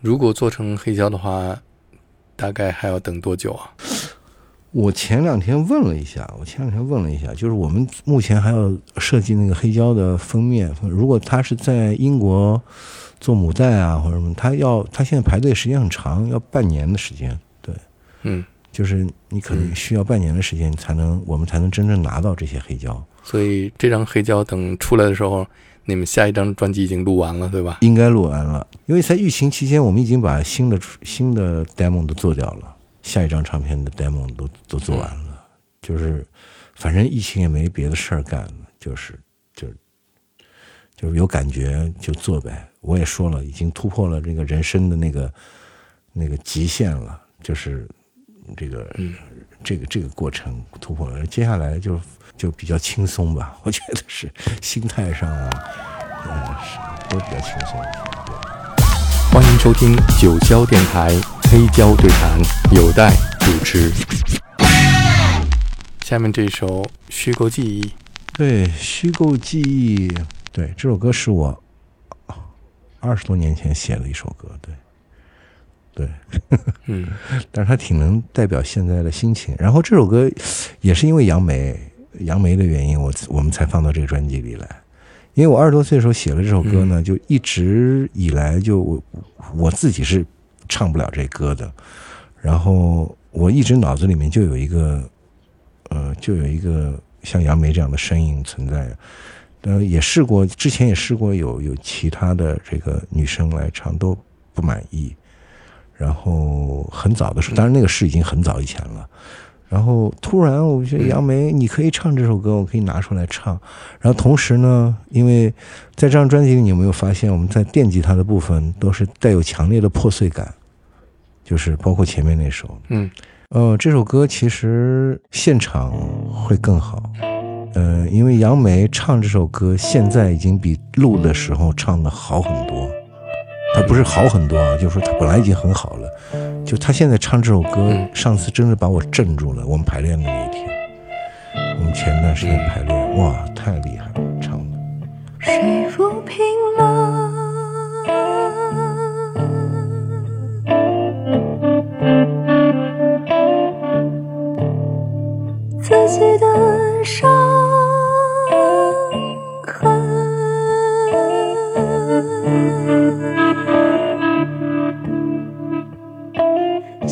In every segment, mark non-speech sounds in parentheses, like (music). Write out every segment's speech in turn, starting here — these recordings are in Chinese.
如果做成黑胶的话，大概还要等多久啊？我前两天问了一下，我前两天问了一下，就是我们目前还要设计那个黑胶的封面，如果他是在英国做母带啊或者什么，他要他现在排队时间很长，要半年的时间。对，嗯，就是你可能需要半年的时间才能，我们才能真正拿到这些黑胶。所以这张黑胶等出来的时候，你们下一张专辑已经录完了，对吧？应该录完了，因为在疫情期间，我们已经把新的新的 demo 都做掉了。下一张唱片的 demo 都都做完了，就是反正疫情也没别的事儿干，就是就就是有感觉就做呗。我也说了，已经突破了这个人生的那个那个极限了，就是这个这个这个过程突破了。接下来就就比较轻松吧，(laughs) 我觉得是心态上啊，嗯，是都比较轻松。欢迎收听九霄电台。黑胶对谈有待主持。下面这首《虚构记忆》，对，《虚构记忆》，对，这首歌是我二十多年前写的一首歌，对，对，嗯，(laughs) 但是它挺能代表现在的心情。然后这首歌也是因为杨梅，杨梅的原因，我我们才放到这个专辑里来。因为我二十多岁的时候写了这首歌呢，就一直以来就我我自己是。唱不了这歌的，然后我一直脑子里面就有一个，呃，就有一个像杨梅这样的声音存在，呃，也试过，之前也试过有有其他的这个女生来唱都不满意，然后很早的时候，当然那个事已经很早以前了，然后突然我觉得杨梅你可以唱这首歌，我可以拿出来唱，然后同时呢，因为在这张专辑里，你有没有发现我们在电吉他的部分都是带有强烈的破碎感？就是包括前面那首，嗯，呃，这首歌其实现场会更好，呃，因为杨梅唱这首歌现在已经比录的时候唱的好很多，它不是好很多啊，就是说它本来已经很好了，就他现在唱这首歌，上次真的把我震住了。我们排练的那一天，我们前段时间排练，哇，太厉害了，唱的。谁抚平了？自己的伤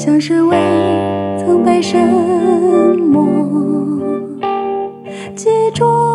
像是未曾被什么击中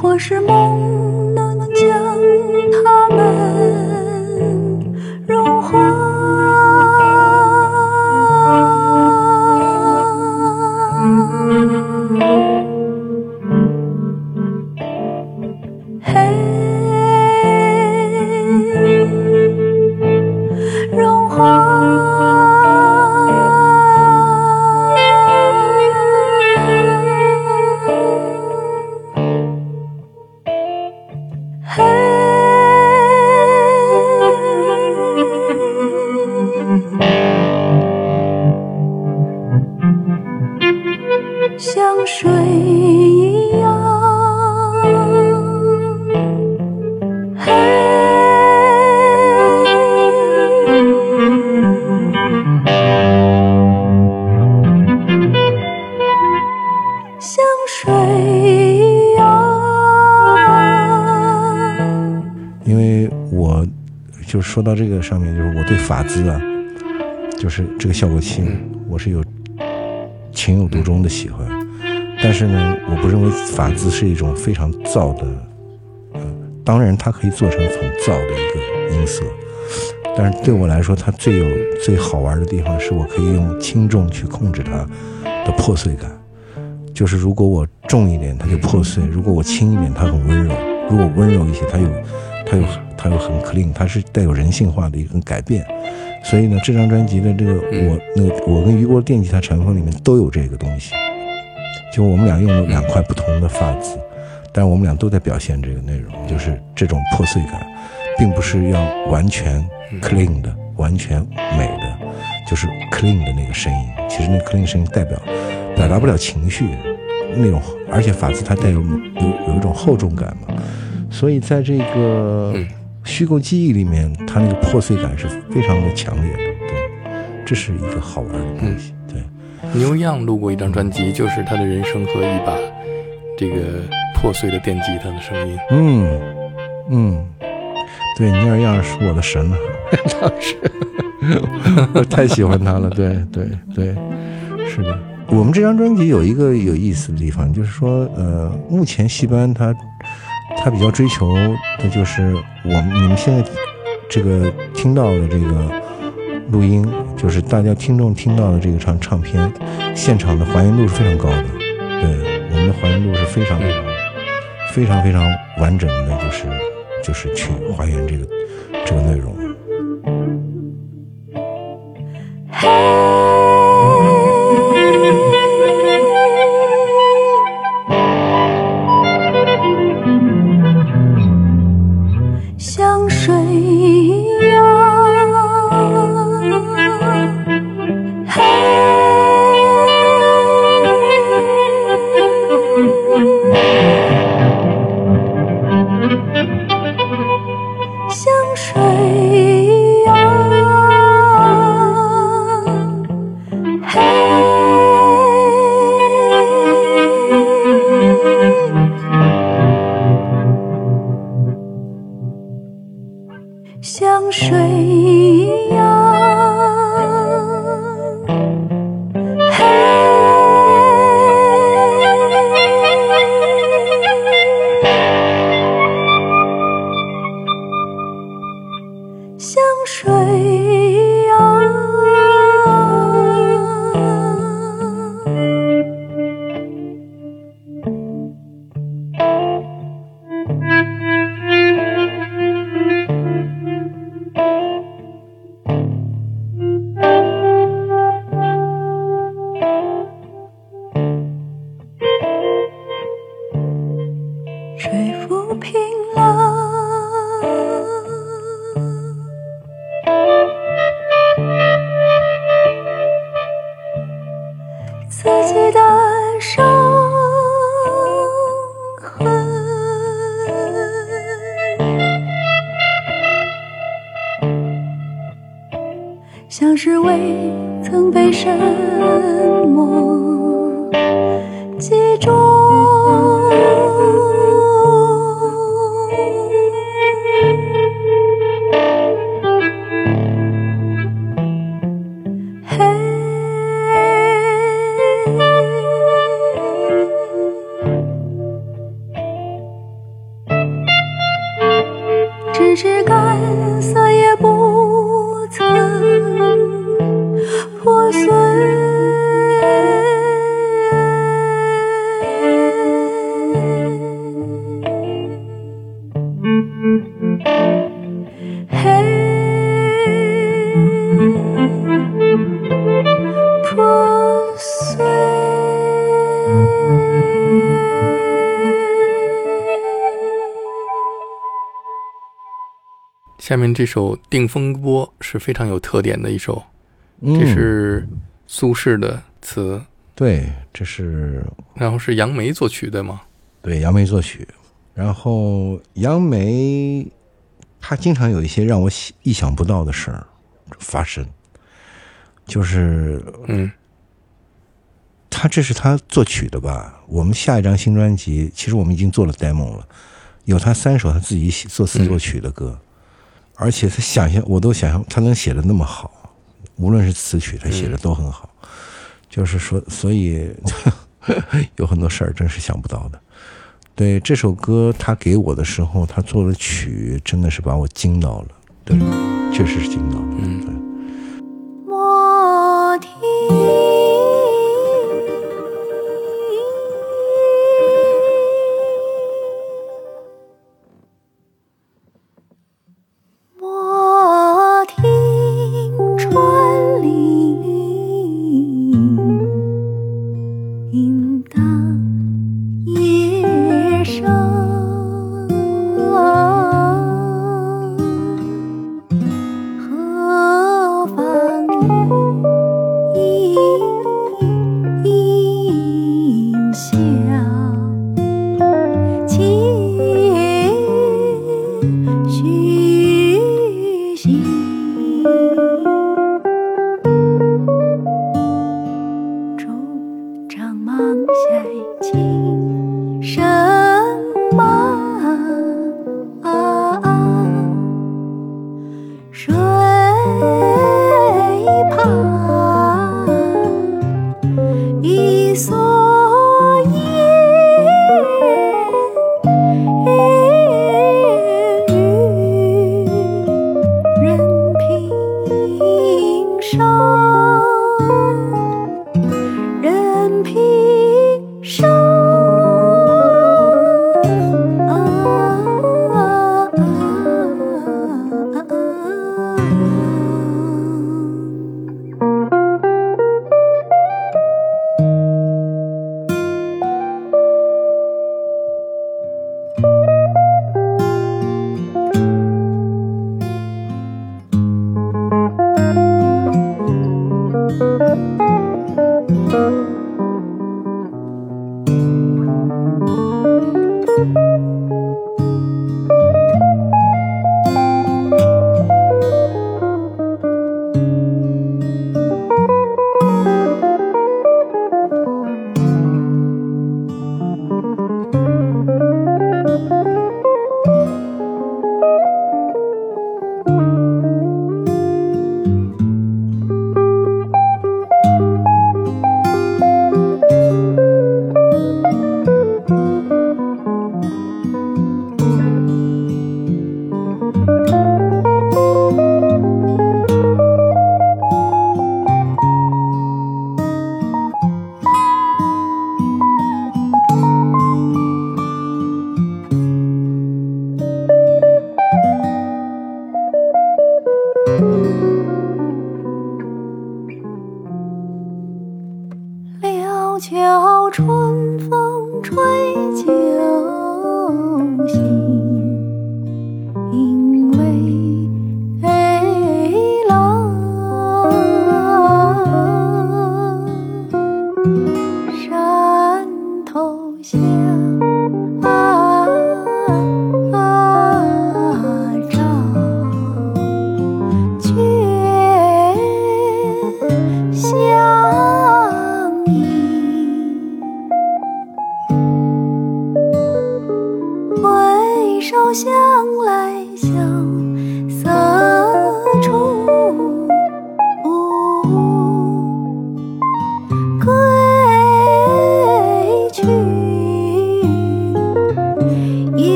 或是梦能将他们这个上面，就是我对法兹啊，就是这个效果器，我是有情有独钟的喜欢。但是呢，我不认为法兹是一种非常燥的，呃，当然它可以做成很燥的一个音色，但是对我来说，它最有最好玩的地方是我可以用轻重去控制它的破碎感。就是如果我重一点，它就破碎；如果我轻一点，它很温柔；如果温柔一些，它有它有它有很 clean，它是带有人性化的一个改变。所以呢，这张专辑的这个我那个我跟雨果的电吉他禅风里面都有这个东西。就我们俩用了两块不同的发子，但是我们俩都在表现这个内容，就是这种破碎感，并不是要完全 clean 的、完全美的，就是 clean 的那个声音。其实那 clean 声音代表表达不了情绪那种，而且法子它带有有有一种厚重感嘛，所以在这个虚构记忆里面，它那个破碎感是非常的强烈的。对，这是一个好玩的东西。对。牛样录过一张专辑，就是他的人生和一把这个破碎的电吉他的声音。嗯嗯，对，尼尔样是我的神啊，当时 (laughs) 我太喜欢他了。对对对，是的。我们这张专辑有一个有意思的地方，就是说，呃，目前戏班他他比较追求的就是我们你们现在这个听到的这个录音，就是大家听众听到的这个唱唱片，现场的还原度是非常高的。对，我们的还原度是非常非常非常非常完整的，就是就是去还原这个这个内容。像是未曾被什么击中。面这首《定风波》是非常有特点的一首，嗯。这是苏轼的词，对，这是。然后是杨梅作曲的吗？对杨梅作曲，然后杨梅他经常有一些让我喜意想不到的事儿发生，就是嗯。他这是他作曲的吧？我们下一张新专辑，其实我们已经做了 demo 了，有他三首他自己写作词作曲的歌，而且他想象我都想象他能写的那么好，无论是词曲他写的都很好，就是说，所以 (laughs) 有很多事儿真是想不到的。对这首歌，他给我的时候，他做的曲真的是把我惊到了，对，确实是惊到了。嗯对。莫听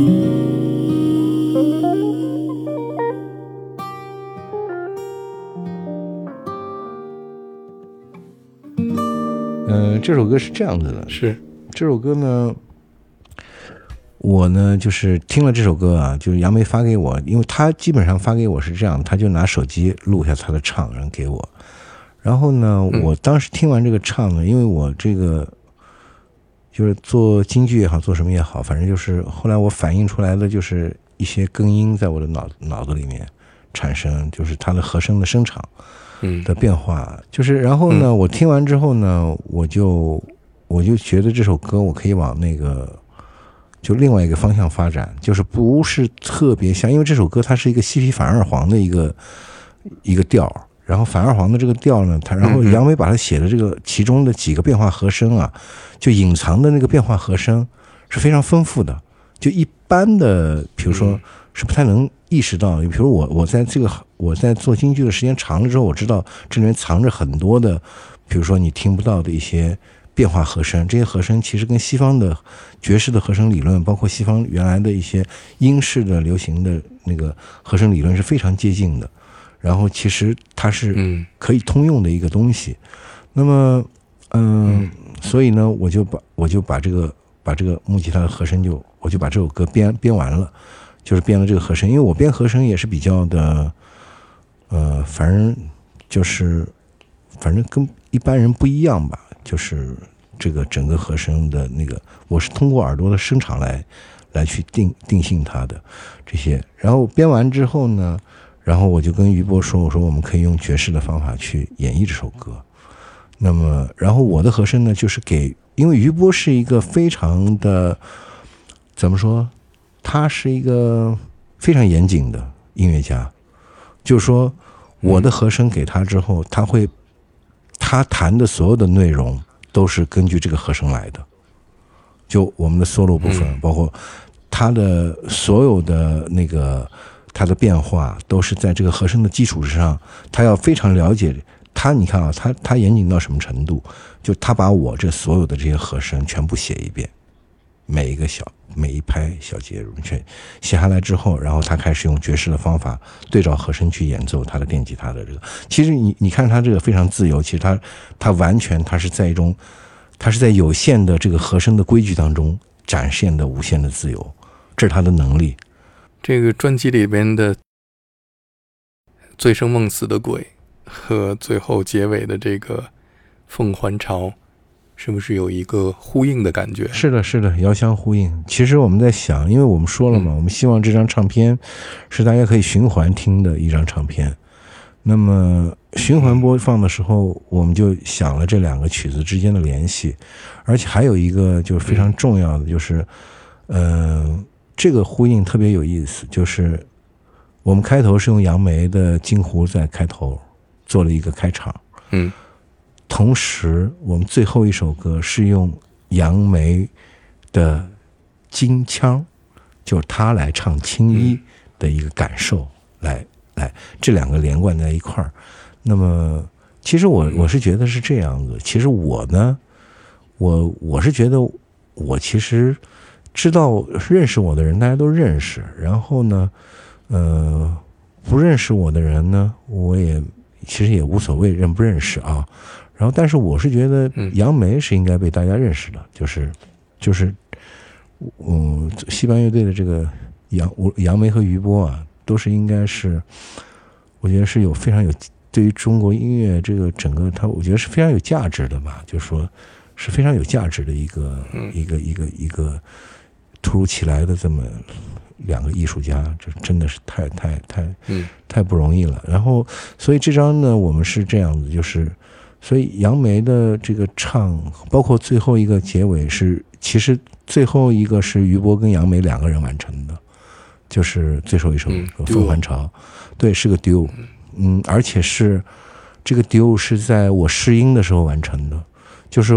嗯、这首歌是这样子的，是。这首歌呢，我呢就是听了这首歌啊，就是杨梅发给我，因为他基本上发给我是这样，他就拿手机录下他的唱，然后给我。然后呢，我当时听完这个唱呢，因为我这个就是做京剧也好，做什么也好，反正就是后来我反映出来的就是一些根音在我的脑脑子里面产生，就是它的和声的声场嗯的变化。就是然后呢，我听完之后呢，我就我就觉得这首歌我可以往那个就另外一个方向发展，就是不是特别像，因为这首歌它是一个西皮反二黄的一个一个调儿，然后反二黄的这个调呢，它然后杨梅把它写的这个其中的几个变化和声啊，就隐藏的那个变化和声是非常丰富的，就一般的，比如说嗯是不太能意识到，比如我我在这个我在做京剧的时间长了之后，我知道这里面藏着很多的，比如说你听不到的一些变化和声，这些和声其实跟西方的爵士的和声理论，包括西方原来的一些英式的流行的那个和声理论是非常接近的。然后其实它是嗯可以通用的一个东西。那么，嗯，所以呢，我就把我就把这个把这个木吉他的和声就我就把这首歌编编完了，就是编了这个和声，因为我编和声也是比较的，呃，反正就是反正跟一般人不一样吧，就是这个整个和声的那个，我是通过耳朵的声场来来去定定性它的这些。然后编完之后呢，然后我就跟于波说：“我说我们可以用爵士的方法去演绎这首歌。那么，然后我的和声呢，就是给，因为于波是一个非常的怎么说，他是一个非常严谨的音乐家，就是说我的和声给他之后，他会他弹的所有的内容都是根据这个和声来的，就我们的 solo 部分，嗯。包括他的所有的那个它的变化，都是在这个和声的基础之上，他要非常了解他。你看啊，他他严谨到什么程度？就他把我这所有的这些和声全部写一遍，每一个小每一拍小节全写下来之后，然后他开始用爵士的方法对照和声去演奏他的电吉他的这个。其实你你看他这个非常自由，其实他他完全他是在一种他是在有限的这个和声的规矩当中展现的无限的自由，这是他的能力。这个专辑里边的醉生梦死的鬼和最后结尾的这个凤还巢，是不是有一个呼应的感觉？是的，是的，遥相呼应。其实我们在想，因为我们说了嘛，我们希望这张唱片是大家可以循环听的一张唱片。那么循环播放的时候，我们就想了这两个曲子之间的联系，而且还有一个就是非常重要的，就是，呃，这个呼应特别有意思，就是我们开头是用杨梅的《金湖》在开头做了一个开场，嗯同时，我们最后一首歌是用杨梅的金腔，就是他来唱青衣的一个感受，来来这两个连贯在一块儿。那么，其实我我是觉得是这样子。其实我呢，我我是觉得我其实知道认识我的人，大家都认识。然后呢，呃，不认识我的人呢，我也其实也无所谓认不认识啊。然后，但是我是觉得嗯杨梅是应该被大家认识的，就是就是，嗯，西班牙乐队的这个杨我杨梅和余波啊，都是应该是，我觉得是有非常有对于中国音乐这个整个它，我觉得是非常有价值的吧，就是说是非常有价值的一个、嗯一个一个一个突如其来的这么两个艺术家，这真的是太太太嗯。太不容易了。然后，所以这张呢，我们是这样子，就是，所以杨梅的这个唱，包括最后一个结尾是，其实最后一个是于波跟杨梅两个人完成的，就是最后一首嗯《凤还巢》，对，是个 duo，嗯，而且是这个 duo 是在我试音的时候完成的，就是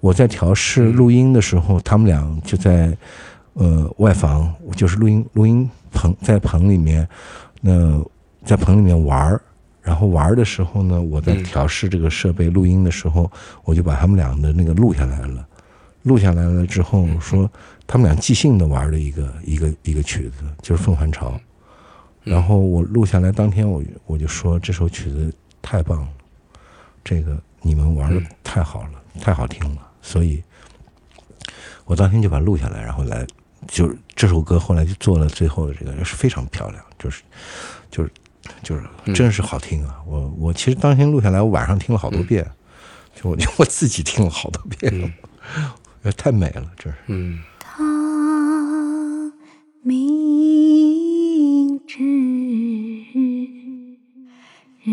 我在调试录音的时候，他们俩就在呃外房，就是录音录音棚在棚里面，那在棚里面玩儿，然后玩儿的时候呢，我在嗯。调试这个设备录音的时候，我就把他们俩的那个录下来了。录下来了之后，说他们俩即兴的玩的一个一个一个曲子，就是《凤凰巢》。然后我录下来当天我，我就说这首曲子太棒了，这个你们玩的嗯。太好了，太好听了，所以我当天就把它录下来，然后来就是这首歌后来就做了最后的这个，是非常漂亮，就是就是就是真是好听啊！我我其实当天录下来，我晚上听了好多遍，就我 (laughs) 就我自己听了好多遍，(laughs) 太美了，这是。嗯。他明知。也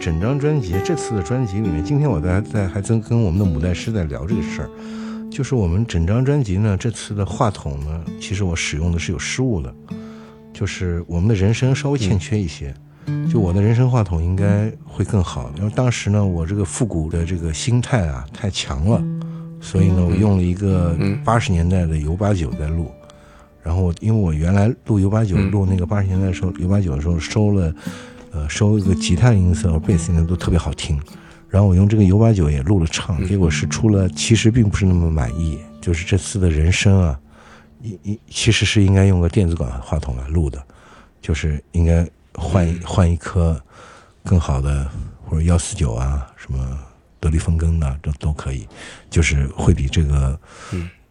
整张专辑，这次的专辑里面，今天我在在还在跟我们的母带师在聊这个事儿，就是我们整张专辑呢，这次的话筒呢，其实我使用的是有失误的，就是我们的人声稍微欠缺一些，就我的人声话筒应该会更好，因为当时呢，我这个复古的这个心态啊太强了，所以呢，我用了一个八十年代的 U 八九在录，然后因为我原来录 U 八九录那个八十年代的时候，U 八九的时候收了。呃，收一个吉他音色和贝斯音色都特别好听，然后我用这个 U 八九也录了唱，结果是出了，其实并不是那么满意。就是这次的人声啊，一一其实是应该用个电子管话筒来录的，就是应该换换一颗更好的，或者幺四九啊，什么德利风根的都都可以，就是会比这个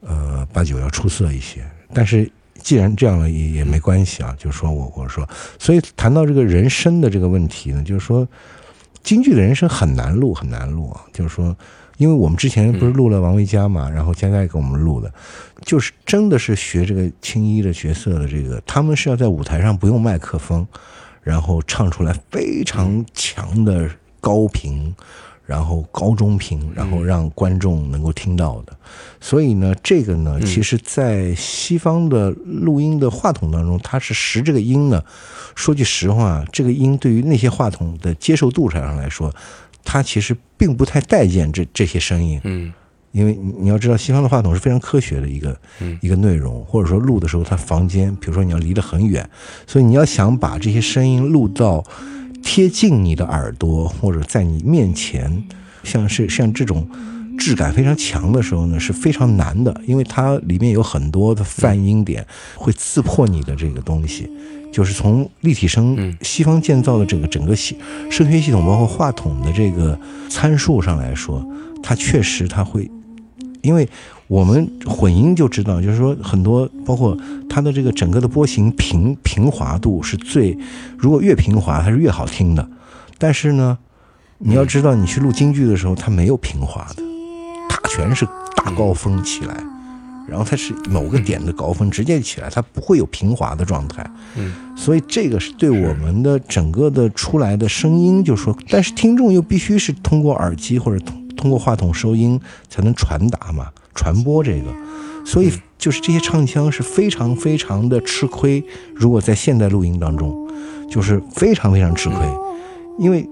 呃八九要出色一些，但是。既然这样了，也也没关系啊。就是说我我说，所以谈到这个人生的这个问题呢，就是说，京剧的人生很难录，很难录啊。就是说，因为我们之前不是录了王维佳嘛，然后佳佳给我们录的，就是真的是学这个青衣的角色的这个，他们是要在舞台上不用麦克风，然后唱出来非常强的高频。然后高中频，然后让观众能够听到的，所以呢，这个呢，其实，在西方的录音的话筒当中，它是实这个音呢。说句实话，这个音对于那些话筒的接受度上来说，它其实并不太待见这这些声音。嗯，因为你要知道，西方的话筒是非常科学的一个一个内容，或者说录的时候，它房间，比如说你要离得很远，所以你要想把这些声音录到。贴近你的耳朵，或者在你面前，像是像这种质感非常强的时候呢，是非常难的，因为它里面有很多的泛音点，会刺破你的这个东西。就是从立体声，西方建造的这个整个系声学系统，包括话筒的这个参数上来说，它确实它会，因为。我们混音就知道，就是说很多，包括它的这个整个的波形平平滑度是最，如果越平滑它是越好听的。但是呢，你要知道，你去录京剧的时候，它没有平滑的，它全是大高峰起来，然后它是某个点的高峰直接起来，它不会有平滑的状态。嗯，所以这个是对我们的整个的出来的声音，就说，但是听众又必须是通过耳机或者通通过话筒收音才能传达嘛。传播这个，所以就是这些唱腔是非常非常的吃亏。如果在现代录音当中，就是非常非常吃亏，因为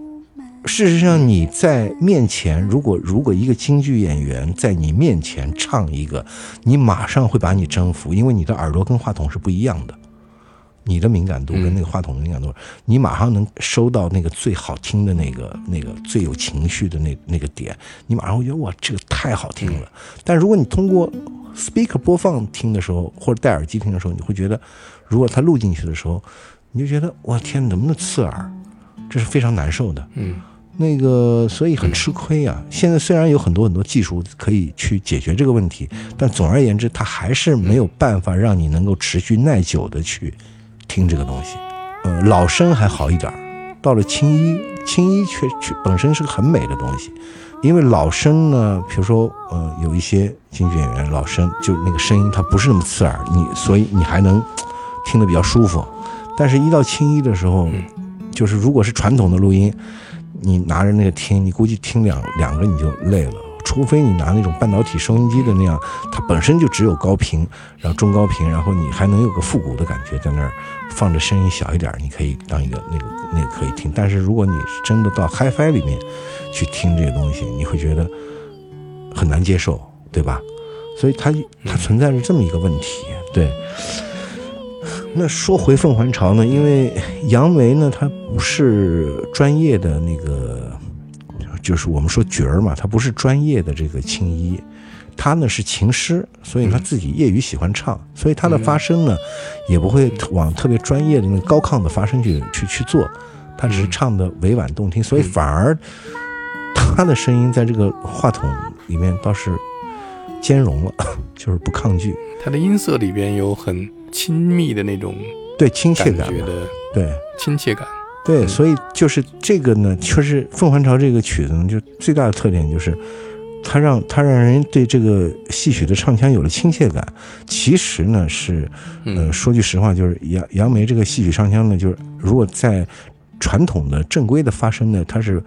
事实上你在面前，如果如果一个京剧演员在你面前唱一个，你马上会把你征服，因为你的耳朵跟话筒是不一样的。你的敏感度跟那个话筒的敏感度，你马上能收到那个最好听的那个、那个最有情绪的那那个点，你马上会觉得哇，这个太好听了。但如果你通过 speaker 播放听的时候，或者戴耳机听的时候，你会觉得，如果它录进去的时候，你就觉得哇天，能不能刺耳？这是非常难受的。嗯，那个所以很吃亏啊。现在虽然有很多很多技术可以去解决这个问题，但总而言之，它还是没有办法让你能够持续耐久的去。听这个东西，呃，老生还好一点到了青衣，青衣却却本身是个很美的东西，因为老生呢，比如说，呃，有一些京剧演员老生，就那个声音它不是那么刺耳，你所以你还能听得比较舒服。但是，一到青衣的时候，就是如果是传统的录音，你拿着那个听，你估计听两两个你就累了。除非你拿那种半导体收音机的那样，它本身就只有高频，然后中高频，然后你还能有个复古的感觉在那儿放着，声音小一点，你可以当一个那个那个可以听。但是如果你真的到 HiFi 里面去听这些东西，你会觉得很难接受，对吧？所以它它存在着这么一个问题。对。那说回凤还巢呢，因为杨梅呢，它不是专业的那个。就是我们说角儿嘛，他不是专业的这个青衣，他呢是琴师，所以他自己业余喜欢唱，所以他的发声呢，也不会往特别专业的那个高亢的发声去去去做，他只是唱的委婉动听，所以反而他的声音在这个话筒里面倒是兼容了，(coughs) 就是不抗拒，他的音色里边有很亲密的那种对亲切感觉的对。亲切感。对，嗯所以就是这个呢，就是《凤还巢》这个曲子呢，就最大的特点就是，它让它让人对这个戏曲的唱腔有了亲切感。其实呢是，呃，嗯说句实话，就是杨杨梅这个戏曲唱腔呢，就是如果在传统的正规的发声呢，它是，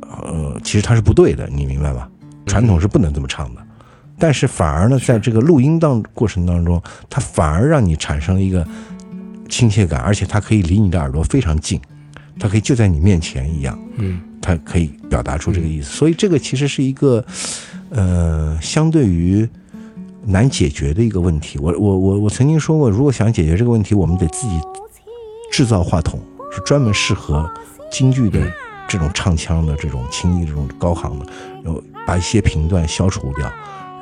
呃，其实它是不对的，你明白吧？传统是不能这么唱的。但是反而呢，在这个录音当过程当中，它反而让你产生了一个亲切感，而且它可以离你的耳朵非常近，它可以就在你面前一样，嗯它可以表达出这个意思。所以这个其实是一个，呃，相对于难解决的一个问题。我我我我曾经说过，如果想解决这个问题，我们得自己制造话筒，是专门适合京剧的这种唱腔的这种轻易这种高行的，然后把一些频段消除掉，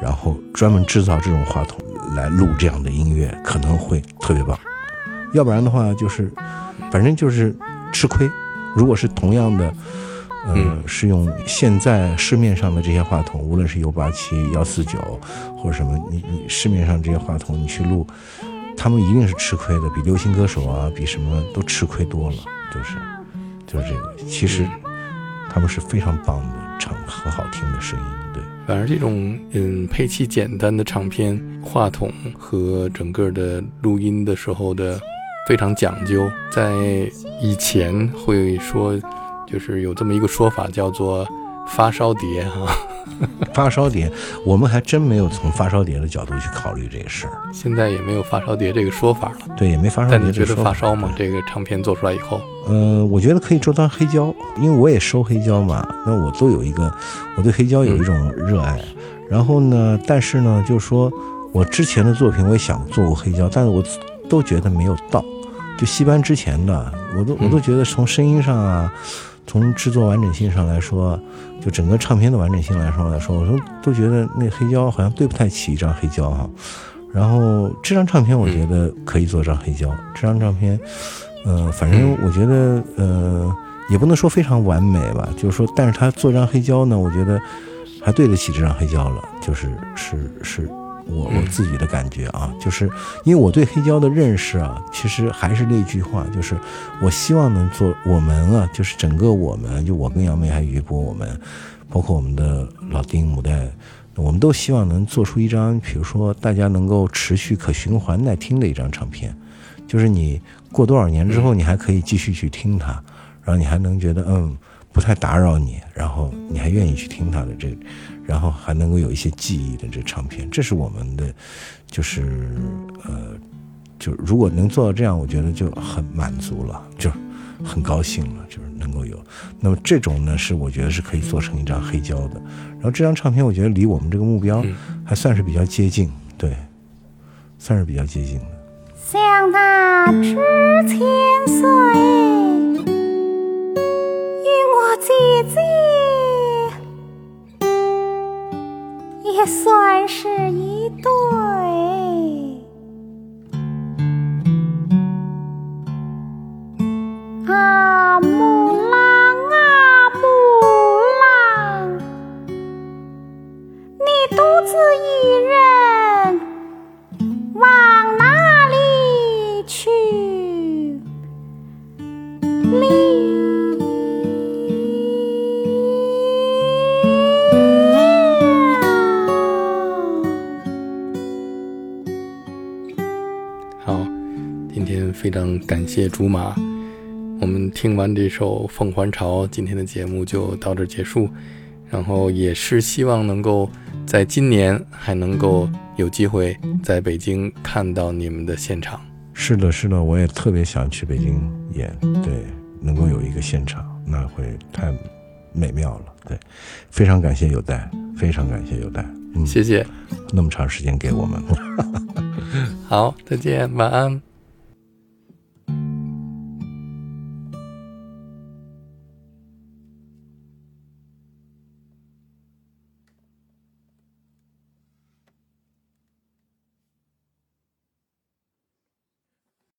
然后专门制造这种话筒来录这样的音乐，可能会特别棒。要不然的话，就是反正就是吃亏。如果是同样的，呃，嗯是用现在市面上的这些话筒，无论是 U 八七、幺四九或者什么，你你市面上这些话筒你去录，他们一定是吃亏的，比流行歌手啊，比什么都吃亏多了，就是就是这个。其实他们是非常棒的唱，很好听的声音，对。反而这种嗯配器简单的唱片，话筒和整个的录音的时候的非常讲究，在以前会说，就是有这么一个说法叫做发烧碟哈、(laughs) 发烧碟，我们还真没有从发烧碟的角度去考虑这个事儿，现在也没有发烧碟这个说法了。对，也没发烧但你觉得碟这个说法。发烧吗？这个唱片做出来以后，呃，我觉得可以做当黑胶，因为我也收黑胶嘛，那我都有一个，我对黑胶有一种热爱。然后呢，但是呢，就是说我之前的作品我也想做过黑胶，但是我都觉得没有到。就戏班之前的，我都我都觉得从声音上啊，从制作完整性上来说，就整个唱片的完整性来说来说，我都都觉得那黑胶好像对不太起一张黑胶哈。然后这张唱片我觉得可以做张黑胶，这张唱片，呃，反正我觉得呃也不能说非常完美吧，就是说，但是它做张黑胶呢，我觉得还对得起这张黑胶了，就是是是我我自己的感觉啊，就是因为我对黑胶的认识啊，其实还是那句话，就是我希望能做我们啊，就是整个我们，就我跟杨梅还有于波，我们包括我们的老丁母带。我们都希望能做出一张，比如说大家能够持续可循环耐听的一张唱片，就是你过多少年之后，你还可以继续去听它，然后你还能觉得嗯不太打扰你，然后你还愿意去听它的这，然后还能够有一些记忆的这唱片，这是我们的，就是呃，就如果能做到这样，我觉得就很满足了，就很高兴了，就是能够有。那么这种呢，是我觉得是可以做成一张黑胶的。然后这张唱片，我觉得离我们这个目标嗯还算是比较接近，对，算是比较接近的。想他知千岁，与我姐姐也算是一对。啊，木常感谢竹马。我们听完这首《凤还巢》，今天的节目就到这结束。然后也是希望能够在今年还能够有机会在北京看到你们的现场。是的，是的，我也特别想去北京演，对，能够有一个现场，那会太美妙了。对，非常感谢有代，非常感谢有代，嗯，谢谢，那么长时间给我们。(laughs) 好，再见，晚安。